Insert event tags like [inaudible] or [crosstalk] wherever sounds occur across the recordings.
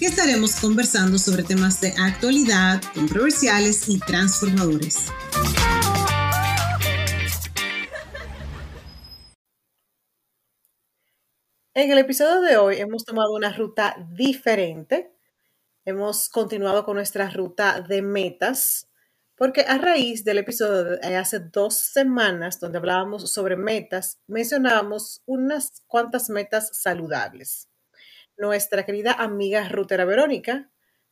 que estaremos conversando sobre temas de actualidad, controversiales y transformadores. En el episodio de hoy hemos tomado una ruta diferente. Hemos continuado con nuestra ruta de metas, porque a raíz del episodio de hace dos semanas donde hablábamos sobre metas, mencionábamos unas cuantas metas saludables nuestra querida amiga Rutera Verónica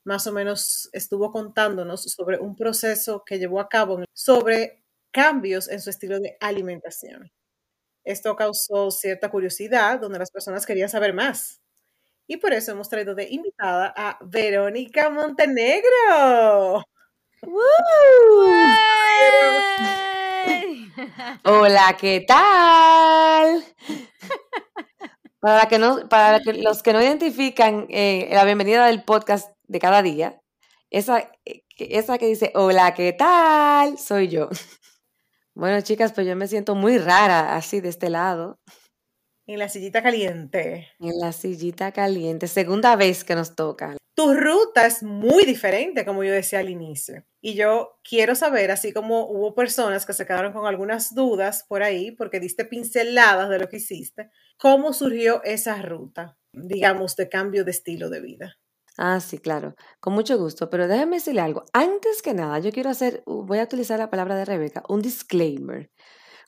más o menos estuvo contándonos sobre un proceso que llevó a cabo sobre cambios en su estilo de alimentación. Esto causó cierta curiosidad donde las personas querían saber más. Y por eso hemos traído de invitada a Verónica Montenegro. Hola, ¿qué tal? Para, que no, para los que no identifican eh, la bienvenida del podcast de cada día, esa, eh, esa que dice, hola, ¿qué tal? Soy yo. [laughs] Bueno, chicas, pues yo me siento muy rara así de este lado. En la sillita caliente. En la sillita caliente. Segunda vez que nos toca. Tu ruta es muy diferente, como yo decía al inicio. Y yo quiero saber, así como hubo personas que se quedaron con algunas dudas por ahí, porque diste pinceladas de lo que hiciste, ¿cómo surgió esa ruta, digamos, de cambio de estilo de vida? Ah, sí, claro, con mucho gusto, pero déjame decirle algo. Antes que nada, yo quiero hacer, voy a utilizar la palabra de Rebeca, un disclaimer,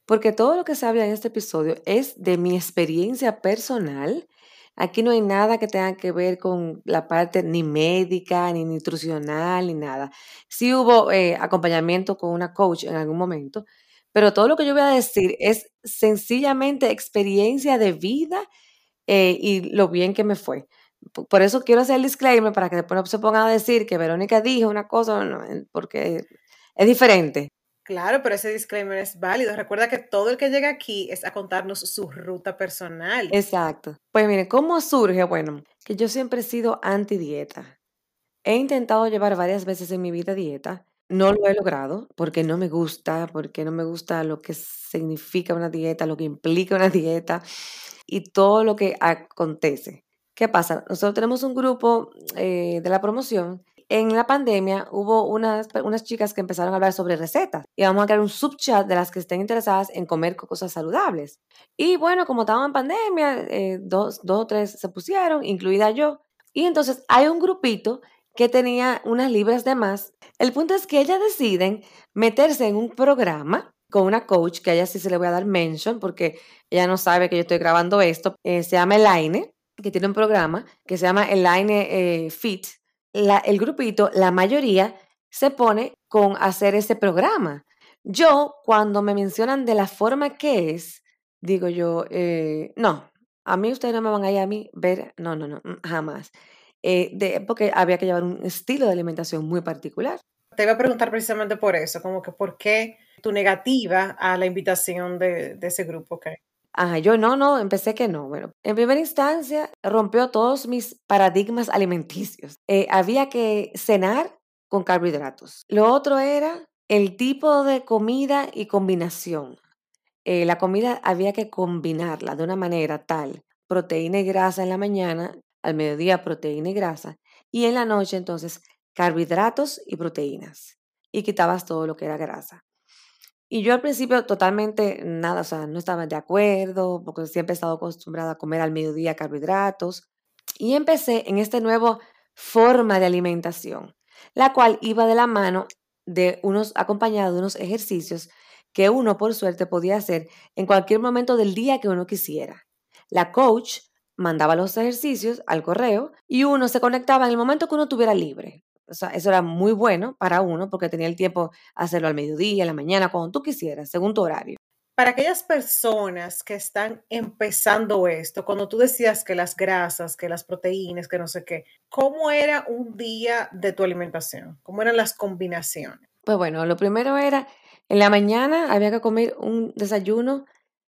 porque todo lo que se habla en este episodio es de mi experiencia personal Aquí no hay nada que tenga que ver con la parte ni médica, ni nutricional, ni nada. Sí hubo eh, acompañamiento con una coach en algún momento, pero todo lo que yo voy a decir es sencillamente experiencia de vida eh, y lo bien que me fue. Por eso quiero hacer el disclaimer para que después no se pongan a decir que Verónica dijo una cosa, porque es diferente. Claro, pero ese disclaimer es válido. Recuerda que todo el que llega aquí es a contarnos su ruta personal. Exacto. Pues mire, ¿cómo surge? Bueno, que yo siempre he sido anti dieta. He intentado llevar varias veces en mi vida dieta. No lo he logrado porque no me gusta, porque no me gusta lo que significa una dieta, lo que implica una [laughs] dieta y todo lo que acontece. ¿Qué pasa? Nosotros tenemos un grupo eh, de la promoción en la pandemia hubo unas, unas chicas que empezaron a hablar sobre recetas y vamos a crear un subchat de las que estén interesadas en comer cosas saludables. Y bueno, como estábamos en pandemia, eh, dos, dos o tres se pusieron, incluida yo. Y entonces hay un grupito que tenía unas libras de más. El punto es que ellas deciden meterse en un programa con una coach, que a ella sí se le voy a dar mention porque ella no sabe que yo estoy grabando esto. Eh, se llama Elaine, que tiene un programa que se llama Elaine eh, Fit, el grupito, la mayoría, se pone con hacer ese programa. Yo, cuando me mencionan de la forma que es, digo yo, eh, no, a mí ustedes no me van a ir a mí ver, no, no, no, mm, jamás. Eh, de, porque había que llevar un estilo de alimentación muy particular. Te iba a preguntar precisamente por eso, como que por qué tu negativa a la invitación de, de ese grupo. Okay? Ajá, yo no, no, empecé que no. Bueno, en primera instancia rompió todos mis paradigmas alimenticios. Eh, había que cenar con carbohidratos. Lo otro era el tipo de comida y combinación. Eh, la comida había que combinarla de una manera tal, proteína y grasa en la mañana, al mediodía proteína y grasa, y en la noche entonces carbohidratos y proteínas. Y quitabas todo lo que era grasa. Y yo al principio totalmente nada, o sea, no estaba de acuerdo, porque siempre he estado acostumbrada a comer al mediodía carbohidratos. Y empecé en esta nueva forma de alimentación, la cual iba de la mano de unos, acompañado de unos ejercicios que uno, por suerte, podía hacer en cualquier momento del día que uno quisiera. La coach mandaba los ejercicios al correo y uno se conectaba en el momento que uno tuviera libre. O sea, eso era muy bueno para uno porque tenía el tiempo hacerlo al mediodía, en la mañana, cuando tú quisieras, según tu horario. Para aquellas personas que están empezando esto, cuando tú decías que las grasas, que las proteínas, que no sé qué, ¿cómo era un día de tu alimentación? ¿Cómo eran las combinaciones? Pues bueno, lo primero era, en la mañana había que comer un desayuno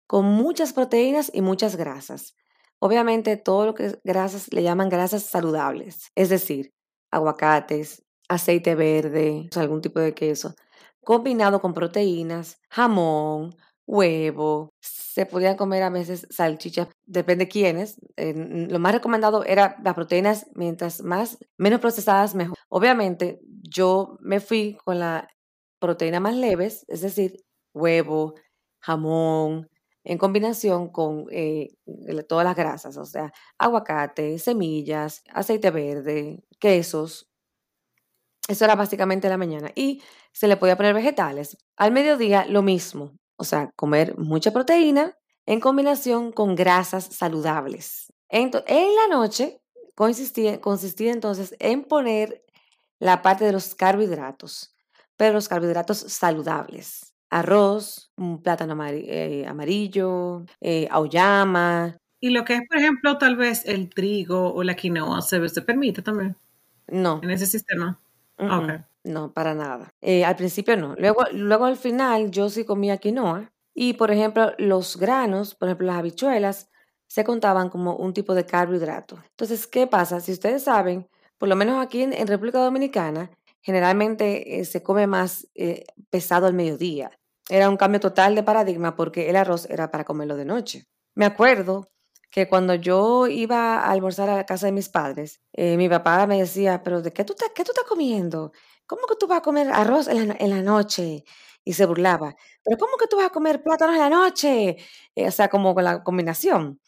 con muchas proteínas y muchas grasas. Obviamente todo lo que es grasas le llaman grasas saludables, es decir, aguacates, aceite verde, algún tipo de queso, combinado con proteínas, jamón, huevo, se podían comer a veces salchichas, depende de quiénes. lo más recomendado era las proteínas, mientras más, menos procesadas, mejor. Obviamente, yo me fui con la proteína más leves, es decir, huevo, jamón, en combinación con eh, todas las grasas, o sea, aguacate, semillas, aceite verde, quesos. Eso era básicamente la mañana. Y se le podía poner vegetales. Al mediodía, lo mismo. O sea, comer mucha proteína en combinación con grasas saludables. en la noche consistía, consistía entonces en poner la parte de los carbohidratos, pero los carbohidratos saludables. Arroz, un plátano eh, amarillo, eh, auyama. Y lo que es, por ejemplo, tal vez el trigo o la quinoa, ¿se, se permite también? No. En ese sistema. No, para nada. Eh, al principio no. Luego, luego al final yo sí comía quinoa y, por ejemplo, los granos, por ejemplo, las habichuelas, se contaban como un tipo de carbohidrato. Entonces, ¿qué pasa? Si ustedes saben, por lo menos aquí en, República Dominicana, generalmente eh, se come más eh, pesado al mediodía. Era un cambio total de paradigma porque el arroz era para comerlo de noche. Me acuerdo que cuando yo iba a almorzar a la casa de mis padres, mi papá me decía, pero ¿de qué tú, qué tú estás comiendo? ¿cómo que tú vas a comer arroz en la, noche? Y se burlaba, pero ¿cómo que tú vas a comer plátanos en la noche? Eh, o sea, como con la combinación.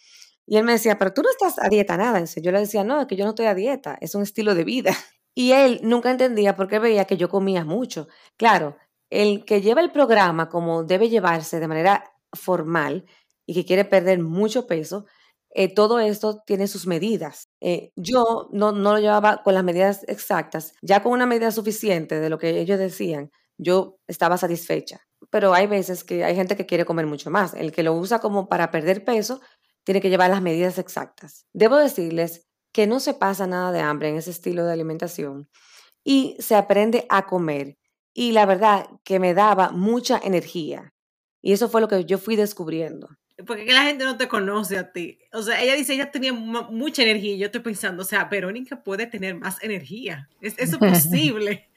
Y él me decía, pero tú no estás a dieta nada. Entonces yo le decía, no, es que yo no estoy a dieta, es un estilo de vida. [laughs] Y él nunca entendía por qué veía que yo comía mucho. Claro, el que lleva el programa como debe llevarse de manera formal y que quiere perder mucho peso, eh, todo esto tiene sus medidas. Eh, yo no, no lo llevaba con las medidas exactas, ya con una medida suficiente de lo que ellos decían, yo estaba satisfecha. Pero hay veces que hay gente que quiere comer mucho más. El que lo usa como para perder peso tiene que llevar las medidas exactas. Debo decirles que no se pasa nada de hambre en ese estilo de alimentación y se aprende a comer. Y la verdad que me daba mucha energía. Y eso fue lo que yo fui descubriendo porque la gente no te conoce a ti. O sea, ella dice, ella tenía mucha energía y yo estoy pensando, o sea, Verónica puede tener más energía. ¿Es eso posible?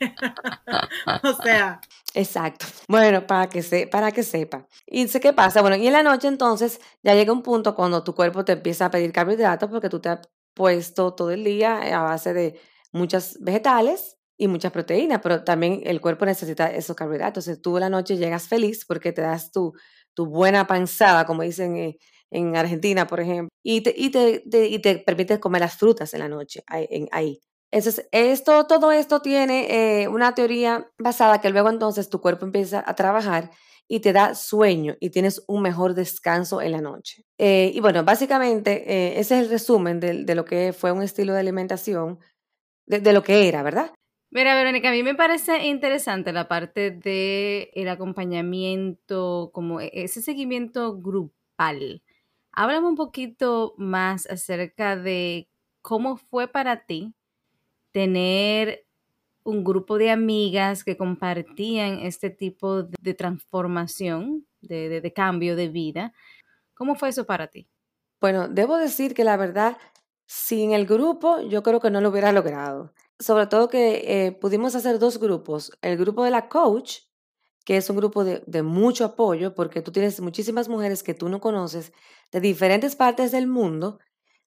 [laughs] o sea. Exacto. Bueno, para que, se, para que sepa. ¿Y qué pasa? Bueno, y en la noche entonces ya llega un punto cuando tu cuerpo te empieza a pedir carbohidratos porque tú te has puesto todo el día a base de muchas vegetales y muchas proteínas, pero también el cuerpo necesita esos carbohidratos. Entonces tú en la noche llegas feliz porque te das tu, tu buena panzada, como dicen eh, en Argentina, por ejemplo, y te, y te, y te permites comer las frutas en la noche, ahí. Ahí. Entonces, esto, todo esto tiene eh, una teoría basada que luego entonces tu cuerpo empieza a trabajar y te da sueño y tienes un mejor descanso en la noche. Eh, y bueno, básicamente ese es el resumen de, lo que fue un estilo de alimentación, de, lo que era, ¿verdad? Mira, Verónica, a mí me parece interesante la parte del el acompañamiento, como e, ese seguimiento grupal. Háblame un poquito más acerca de cómo fue para ti tener un grupo de amigas que compartían este tipo de, transformación, de, de cambio de vida. ¿Cómo fue eso para ti? Bueno, debo decir que la verdad, sin el grupo, yo creo que no lo hubiera logrado sobre todo que eh, pudimos hacer dos grupos. El grupo de la coach, que es un grupo de, mucho apoyo, porque tú tienes muchísimas mujeres que tú no conoces de diferentes partes del mundo,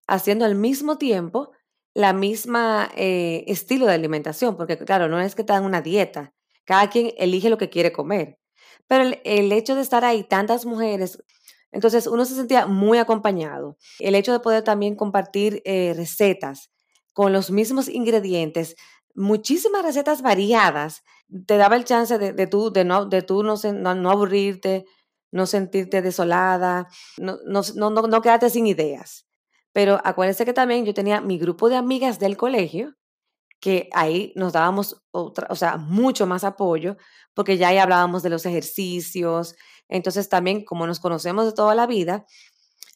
haciendo al mismo tiempo la misma eh, estilo de alimentación, porque claro, no es que te dan una dieta, cada quien elige lo que quiere comer. Pero el, hecho de estar ahí tantas mujeres, entonces uno se sentía muy acompañado. El hecho de poder también compartir eh, recetas, con los mismos ingredientes, muchísimas recetas variadas, te daba el chance de, de tú, de no, de tú no, no, aburrirte, no sentirte desolada, no, no, no, no quedarte sin ideas. Pero acuérdense que también yo tenía mi grupo de amigas del colegio, que ahí nos dábamos otra, o sea, mucho más apoyo, porque ya ahí hablábamos de los ejercicios. Entonces también, como nos conocemos de toda la vida,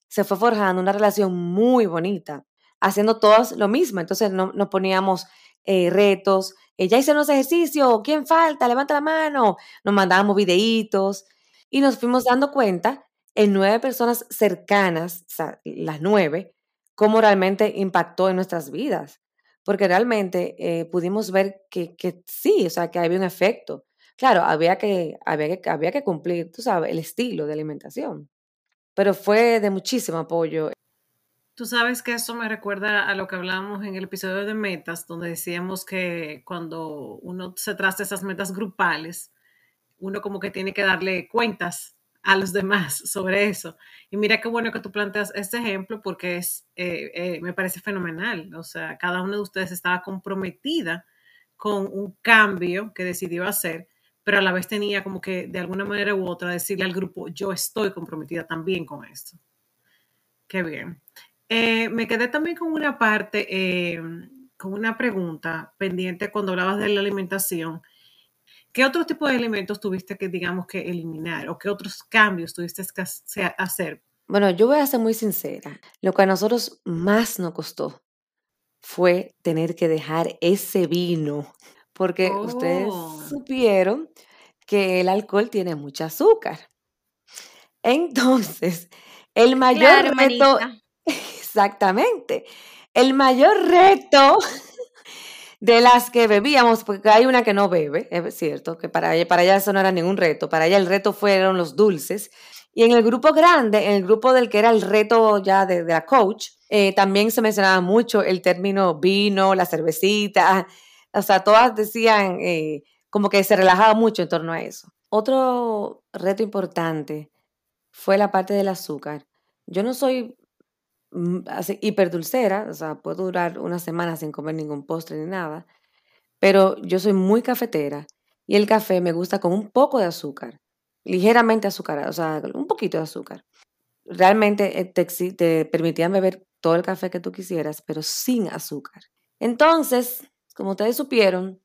se fue forjando una relación muy bonita haciendo todas lo mismo. Entonces no, nos poníamos eh, retos, eh, ya hice unos ejercicios, ¿quién falta? Levanta la mano. Nos mandábamos videitos y nos fuimos dando cuenta en nueve personas cercanas, las nueve, cómo realmente impactó en nuestras vidas. Porque realmente eh, pudimos ver que, sí, o sea, que había un efecto. Claro, había, que, había que cumplir, tú sabes, el estilo de alimentación. Pero fue de muchísimo apoyo. Tú sabes que eso me recuerda a lo que hablábamos en el episodio de metas, donde decíamos que cuando uno se traza esas metas grupales, uno como que tiene que darle cuentas a los demás [laughs] sobre eso. Y mira qué bueno que tú planteas este ejemplo porque es, eh, eh, me parece fenomenal. O sea, cada uno de ustedes estaba comprometida con un cambio que decidió hacer, pero a la vez tenía como que de alguna manera u otra decirle al grupo, yo estoy comprometida también con esto. Qué bien. Eh, me quedé también con una parte, con una pregunta pendiente cuando hablabas de la alimentación ¿Qué otro tipo de alimentos tuviste que, digamos, que eliminar o qué otros cambios tuviste que hacer? Bueno, yo voy a ser muy sincera. Lo que a nosotros más nos costó fue tener que dejar ese vino, porque ustedes oh. supieron que el alcohol tiene mucho azúcar. Entonces, el mayor reto, exactamente, el mayor reto de las que bebíamos, porque hay una que no bebe, es cierto, que para ella, para ella eso no era ningún reto, para ella el reto fueron los dulces. Y en el grupo grande, en el grupo del que era el reto ya de, la coach, eh, también se mencionaba mucho el término vino, la cervecita, o sea, todas decían eh, como que se relajaba mucho en torno a eso. Otro reto importante fue la parte del azúcar. Yo no soy hiperdulcera, o sea, puedo durar una semana sin comer ningún postre ni nada, pero yo soy muy cafetera y el café me gusta con un poco de azúcar, ligeramente azucarado, o sea, un poquito de azúcar. Realmente eh, te, te permitían beber todo el café que tú quisieras, pero sin azúcar. Entonces, como ustedes supieron,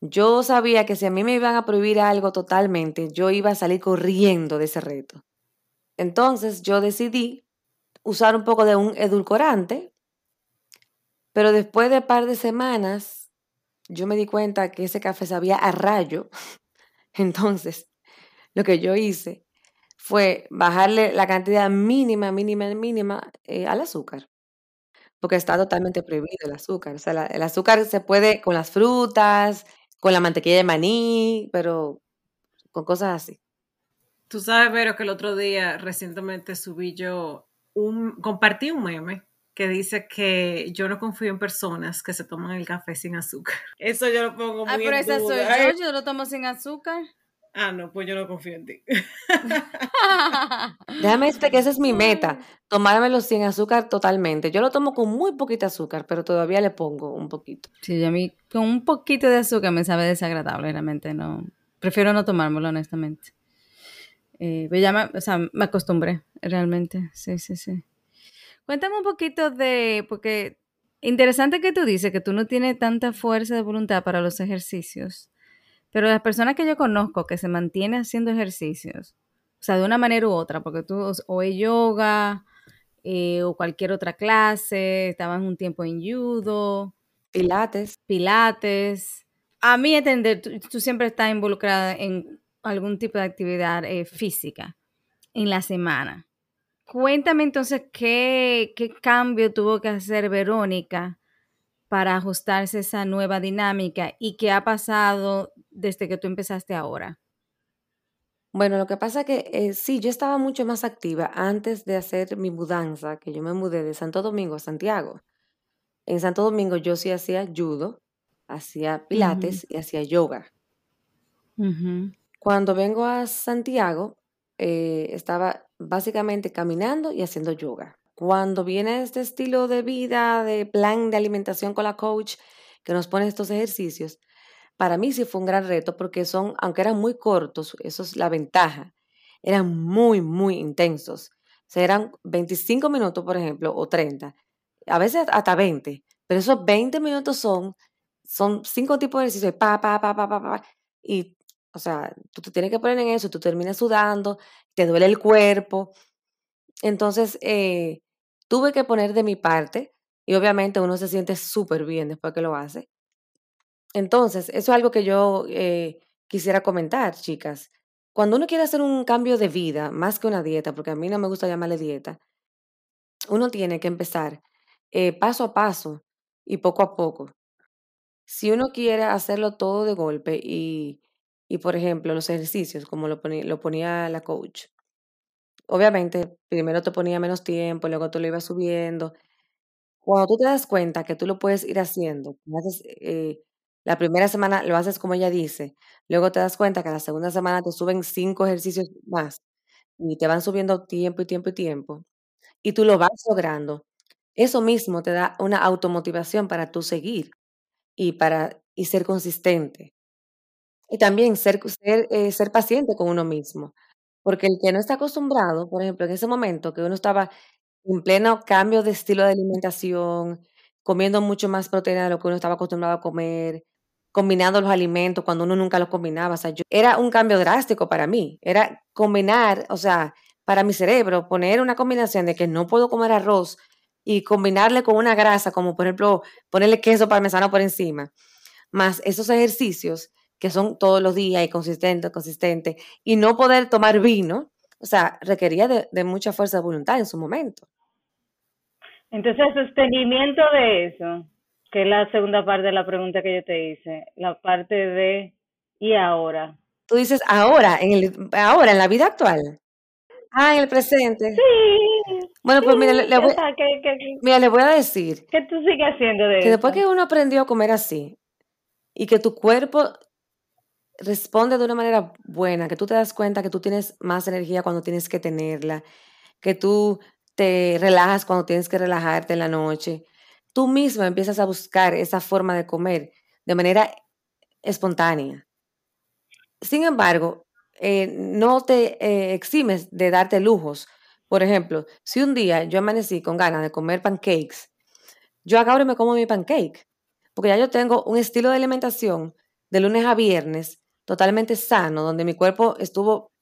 yo sabía que si a mí me iban a prohibir algo totalmente, yo iba a salir corriendo de ese reto. Entonces yo decidí usar un poco de un edulcorante, pero después de un par de semanas yo me di cuenta que ese café sabía a rayo. [laughs] Entonces, lo que yo hice fue bajarle la cantidad mínima, mínima, mínima eh, al azúcar. Porque está totalmente prohibido el azúcar. O sea, el azúcar se puede con las frutas, con la mantequilla de maní, pero con cosas así. Tú sabes, Vero, que el otro día recientemente subí yo compartí un meme que dice que yo no confío en personas que se toman el café sin azúcar. [laughs] Eso yo lo pongo muy ah, pero esa soy yo, yo lo tomo sin azúcar. Ah, no, pues yo no confío en ti. [laughs] Déjame decirte que esa es mi meta, tomármelo sin azúcar totalmente. Yo lo tomo con muy poquita azúcar, pero todavía le pongo un poquito. Sí, a mí con un poquito de azúcar me sabe desagradable, realmente no. Prefiero no tomármelo, honestamente. Eh, me o sea, me acostumbré, realmente. Sí, sí, sí. Cuéntame un poquito de, porque interesante que tú dices que tú no tienes tanta fuerza de voluntad para los ejercicios, pero las personas que yo conozco que se mantienen haciendo ejercicios, o sea, de una manera u otra, porque tú o es yoga eh, o cualquier otra clase, estabas un tiempo en judo, pilates, pilates. A mí entender, tú siempre estás involucrada en algún tipo de actividad eh, física en la semana. Cuéntame entonces qué, qué cambio tuvo que hacer Verónica para ajustarse a esa nueva dinámica y qué ha pasado desde que tú empezaste ahora. Bueno, lo que pasa que eh, sí, yo estaba mucho más activa antes de hacer mi mudanza, que yo me mudé de Santo Domingo a Santiago. En Santo Domingo yo sí hacía judo, hacía pilates y hacía yoga. Cuando vengo a Santiago, eh, estaba básicamente caminando y haciendo yoga. Cuando viene este estilo de vida, de plan de alimentación con la coach, que nos pone estos ejercicios, para mí sí fue un gran reto porque son, aunque eran muy cortos, eso es la ventaja, eran muy, muy intensos. O sea, eran 25 minutos, por ejemplo, o 30, a veces hasta 20, pero esos 20 minutos son, son cinco tipos de ejercicios, pa, pa, pa, pa, pa, pa, y o sea, tú te tienes que poner en eso, tú terminas sudando, te duele el cuerpo. Entonces, eh, tuve que poner de mi parte y obviamente uno se siente súper bien después que lo hace. Entonces, eso es algo que yo eh, quisiera comentar, chicas. Cuando uno quiere hacer un cambio de vida, más que una dieta, porque a mí no me gusta llamarle dieta, uno tiene que empezar eh, paso a paso y poco a poco. Si uno quiere hacerlo todo de golpe y, y por ejemplo, los ejercicios, como lo ponía, lo ponía la coach, obviamente, primero te ponía menos tiempo, luego tú lo ibas subiendo. Cuando tú te das cuenta que tú lo puedes ir haciendo, eh, la primera semana lo haces como ella dice, luego te das cuenta que la segunda semana te suben cinco ejercicios más y te van subiendo tiempo y tiempo y tiempo, y tú lo vas logrando. Eso mismo te da una automotivación para tú seguir y para y ser consistente. Y también ser, ser, eh, ser paciente con uno mismo. Porque el que no está acostumbrado, por ejemplo, en ese momento que uno estaba en pleno cambio de estilo de alimentación, comiendo mucho más proteína de lo que uno estaba acostumbrado a comer, combinando los alimentos cuando uno nunca los combinaba. Era un cambio drástico para mí. Era combinar, o sea, para mi cerebro, poner una combinación de que no puedo comer arroz y combinarle con una grasa, como por ejemplo ponerle queso parmesano por encima, más esos ejercicios que son todos los días y consistentes, consistentes, y no poder tomar vino, o sea, requería de, mucha fuerza de voluntad en su momento. Entonces, sostenimiento de eso, que es la segunda parte de la pregunta que yo te hice, la parte de ¿y ahora? Tú dices ahora, en el, ahora, en la vida actual. Ah, en el presente. Sí. Bueno, pues mira, le, voy, mira, le voy a decir. ¿Qué tú sigues haciendo de Que después que uno aprendió a comer así y que tu cuerpo responde de una manera buena, que tú te das cuenta que tú tienes más energía cuando tienes que tenerla, que tú te relajas cuando tienes que relajarte en la noche. Tú misma empiezas a buscar esa forma de comer de manera espontánea. Sin embargo, eh, no te eh, eximes de darte lujos. Por ejemplo, si un día yo amanecí con ganas de comer pancakes, yo ahora me como mi pancake, porque ya yo tengo un estilo de alimentación de lunes a viernes totalmente sano, donde mi cuerpo estuvo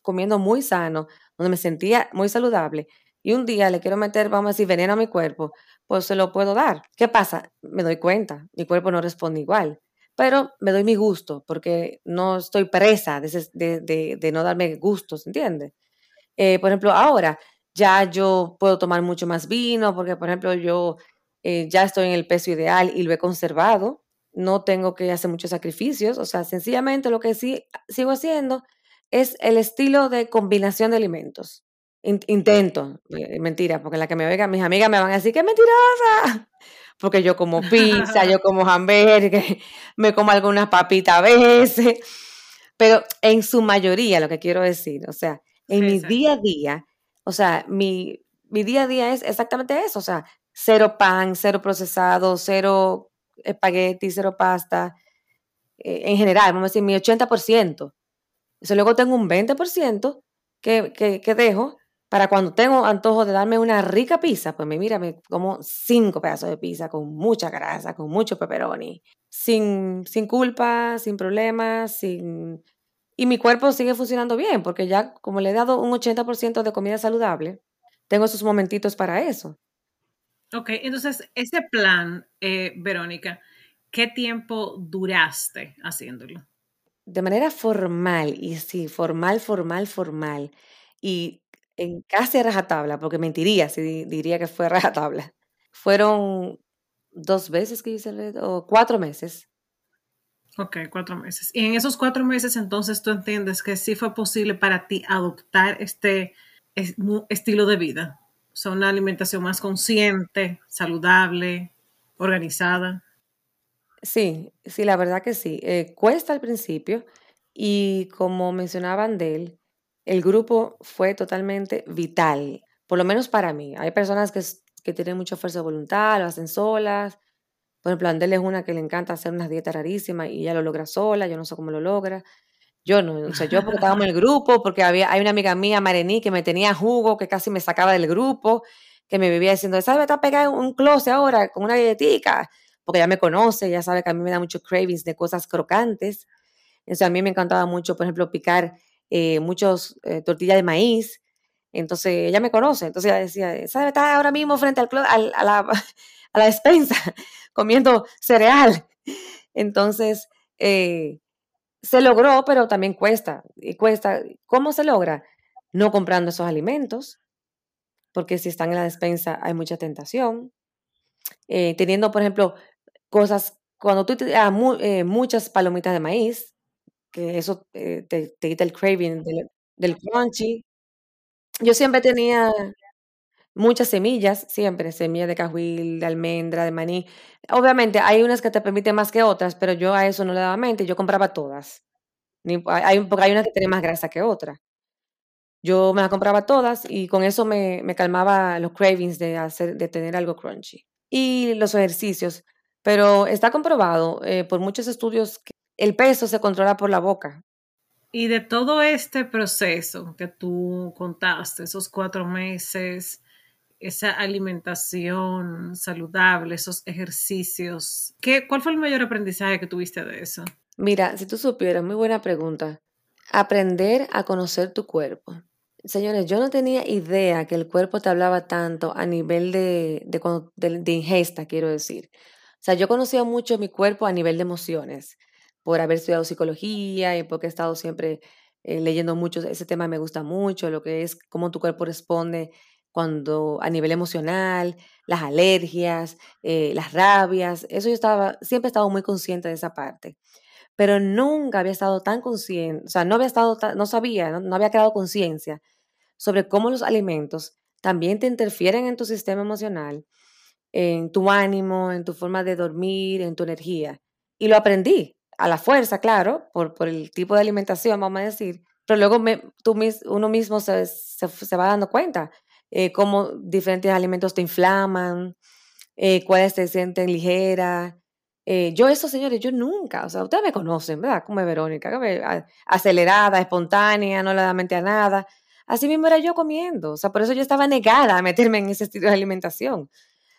comiendo muy sano, donde me sentía muy saludable, y un día le quiero meter, vamos a decir, veneno a mi cuerpo, pues se lo puedo dar. ¿Qué pasa? Me doy cuenta, mi cuerpo no responde igual, pero me doy mi gusto, porque no estoy presa de, de, no darme gustos, ¿entiendes? Eh, por ejemplo, ahora ya yo puedo tomar mucho más vino, porque por ejemplo yo eh, ya estoy en el peso ideal y lo he conservado, no tengo que hacer muchos sacrificios, o sea, sencillamente lo que sí sigo haciendo es el estilo de combinación de alimentos. intento, eh, mentira, porque la que me oigan mis amigas me van a decir que mentirosa, [laughs] porque yo como pizza, yo [laughs] como hamburgues, [laughs] me como algunas papitas a veces, pero en su mayoría lo que quiero decir, o sea, en mi día a día, o sea, mi, mi día a día es exactamente eso, o sea, cero pan, cero procesado, cero espagueti, cero pasta, eh, en general, vamos a decir, mi 80%. Eso luego tengo un 20% que, que, que, dejo para cuando tengo antojo de darme una rica pizza, pues me mira, como cinco pedazos de pizza con mucha grasa, con mucho pepperoni, sin, sin culpa, sin problemas, sin... Y mi cuerpo sigue funcionando bien, porque ya como le he dado un 80% de comida saludable, tengo esos momentitos para eso. Ok, entonces ese plan, eh, Verónica, ¿qué tiempo duraste haciéndolo? De manera formal, y sí, formal, formal, formal, y en casi rajatabla, porque mentiría si diría que fue rajatabla. Fueron dos veces que hice, o cuatro meses. Ok, cuatro meses. Y en esos cuatro meses entonces tú entiendes que sí fue posible para ti adoptar este estilo de vida sea, una alimentación más consciente, saludable, organizada. Sí, sí, la verdad que sí. Eh, cuesta al principio y como mencionaban de él, el grupo fue totalmente vital, por lo menos para mí. Hay personas que, que tienen mucha fuerza de voluntad, lo hacen solas. Por ejemplo, Andel es una que le encanta hacer unas dietas rarísimas y ella lo logra sola, yo no sé cómo lo logra. Yo no, o sea, yo en el grupo, porque había, hay una amiga mía, Marení, que me tenía jugo, que casi me sacaba del grupo, que me vivía diciendo, ¿sabes? Está pegada en un closet ahora con una galletica, porque ya me conoce, ya sabe que a mí me da mucho cravings de cosas crocantes. Entonces, a mí me encantaba mucho, por ejemplo, picar eh, muchos eh, tortillas de maíz. Entonces, ella me conoce. Entonces, ella decía, ¿sabes? Está ahora mismo frente al, al a, la, [laughs] a la despensa [laughs] comiendo cereal. Entonces, eh, se logró, pero también cuesta. Y cuesta. ¿Cómo se logra? No comprando esos alimentos, porque si están en la despensa hay mucha tentación. Eh, teniendo, por ejemplo, cosas, cuando tú te ah, eh, muchas palomitas de maíz, que eso te, te, quita el craving del crunchy. Yo siempre tenía muchas semillas, siempre, semillas de cajuil, de almendra, de maní. Obviamente hay unas que te permiten más que otras, pero yo a eso no le daba mente, yo compraba todas. hay, porque hay una que tiene más grasa que otra. Yo me las compraba todas y con eso me, me calmaba los cravings de, hacer, de tener algo crunchy. Y los ejercicios. Pero está comprobado eh, por muchos estudios que el peso se controla por la boca. Y de todo este proceso que tú contaste, esos cuatro meses, esa alimentación saludable, esos ejercicios, ¿qué, ¿cuál fue el mayor aprendizaje que tuviste de eso? Mira, si tú supieras, muy buena pregunta. Aprender a conocer tu cuerpo. Señores, yo no tenía idea que el cuerpo te hablaba tanto a nivel de, de, de ingesta, quiero decir. O sea, yo conocía mucho mi cuerpo a nivel de emociones por haber estudiado psicología y porque he estado siempre eh, leyendo mucho, ese tema me gusta mucho, lo que es cómo tu cuerpo responde cuando a nivel emocional, las alergias, eh, las rabias, eso yo estaba, siempre he estado muy consciente de esa parte, pero nunca había estado tan consciente, o sea, no había estado, no sabía, no, no había creado conciencia sobre cómo los alimentos también te interfieren en tu sistema emocional, en tu ánimo, en tu forma de dormir, en tu energía. Y lo aprendí, a la fuerza, claro, por, por el tipo de alimentación, vamos a decir, pero luego me, tú, uno mismo se, se, va dando cuenta eh, cómo diferentes alimentos te inflaman, eh, cuáles te sienten ligera. Eh, yo eso, señores, yo nunca, o sea, ustedes me conocen, ¿verdad? Como es Verónica, acelerada, espontánea, no le da mente a nada. Así mismo era yo comiendo, o sea, por eso yo estaba negada a meterme en ese estilo de alimentación.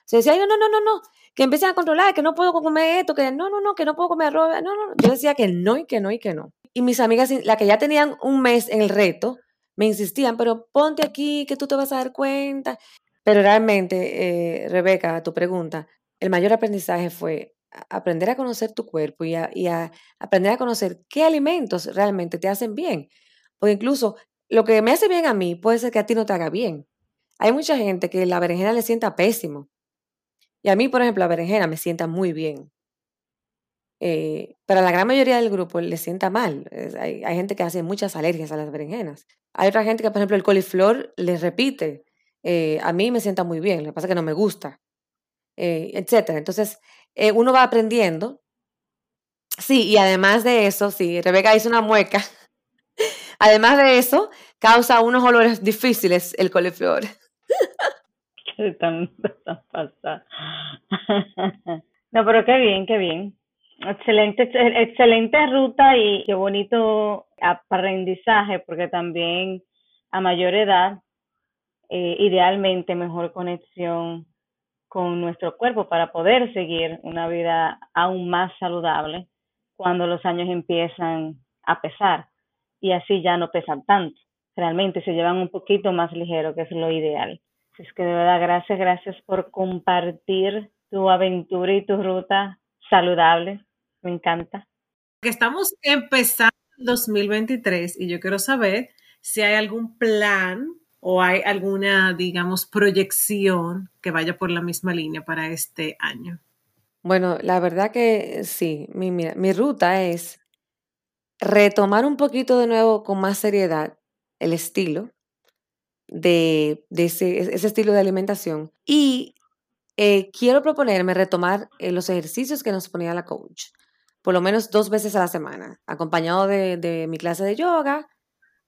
Se decía, no, no, no, no, no, que empiecen a controlar, que no puedo comer esto, que no, no, no, que no puedo comer arroz, no, no, yo decía que no y que no y que no. Y mis amigas, las que ya tenían un mes en el reto, me insistían, pero ponte aquí, que tú te vas a dar cuenta. Pero realmente, eh, Rebeca, a tu pregunta, el mayor aprendizaje fue aprender a conocer tu cuerpo y y a aprender a conocer qué alimentos realmente te hacen bien. Porque incluso lo que me hace bien a mí puede ser que a ti no te haga bien. Hay mucha gente que la berenjena le sienta pésimo y a mí, por ejemplo, la berenjena me sienta muy bien. Eh, pero a la gran mayoría del grupo le sienta mal. hay, gente que hace muchas alergias a las berenjenas. Hay otra gente que, por ejemplo, el coliflor les repite. Eh, a mí me sienta muy bien, lo que pasa es que no me gusta, eh, etc. Entonces, uno va aprendiendo. Sí, y además de eso, sí, Rebeca hizo una mueca. [laughs] además de eso, causa unos olores difíciles el coliflor. [laughs] tan, [laughs] no, pero qué bien, qué bien. Excelente, excelente ruta y qué bonito aprendizaje, porque también a mayor edad, eh, idealmente mejor conexión con nuestro cuerpo para poder seguir una vida aún más saludable cuando los años empiezan a pesar y así ya no pesan tanto. Realmente se llevan un poquito más ligero, que es lo ideal. Es que de verdad, gracias, gracias por compartir tu aventura y tu ruta saludable. Me encanta. Estamos empezando el 2023 y yo quiero saber si hay algún plan o hay alguna, digamos, proyección que vaya por la misma línea para este año. Bueno, la verdad que sí, mi, mi ruta es retomar un poquito de nuevo con más seriedad el estilo, de, ese, estilo de alimentación. Y eh, quiero proponerme retomar eh, los ejercicios que nos ponía la coach, por lo menos dos veces a la semana, acompañado de, mi clase de yoga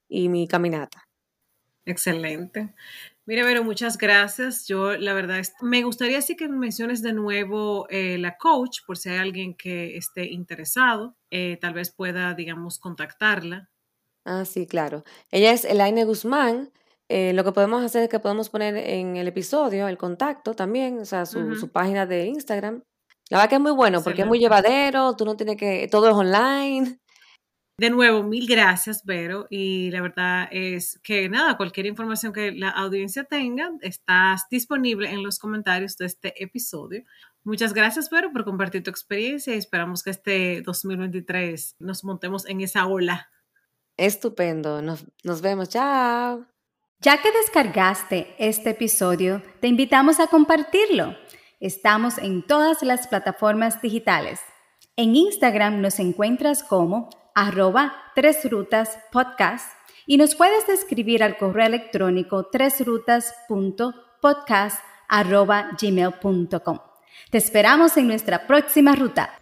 y mi caminata. Excelente. Mira, Vero, muchas gracias. Yo, la verdad, me gustaría sí que menciones de nuevo eh, la coach, por si hay alguien que esté interesado, tal vez pueda, digamos, contactarla. Ah, sí, claro. Ella es Elaine Guzmán. Eh, lo que podemos hacer es que podemos poner en el episodio el contacto también, o sea, su, página de Instagram. La verdad que es muy bueno porque es muy llevadero, tú no tienes que, todo es online. De nuevo, mil gracias, Vero. Y la verdad es que nada, cualquier información que la audiencia tenga, estás disponible en los comentarios de este episodio. Muchas gracias, Vero, por compartir tu experiencia y esperamos que este 2023 nos montemos en esa ola. Estupendo. Nos, nos vemos. Chao. Ya que descargaste este episodio, te invitamos a compartirlo. Estamos en todas las plataformas digitales. En Instagram nos encuentras como arroba Tres Rutas Podcast y nos puedes escribir al correo electrónico tresrutas.podcast arroba gmail.com. Te esperamos en nuestra próxima ruta.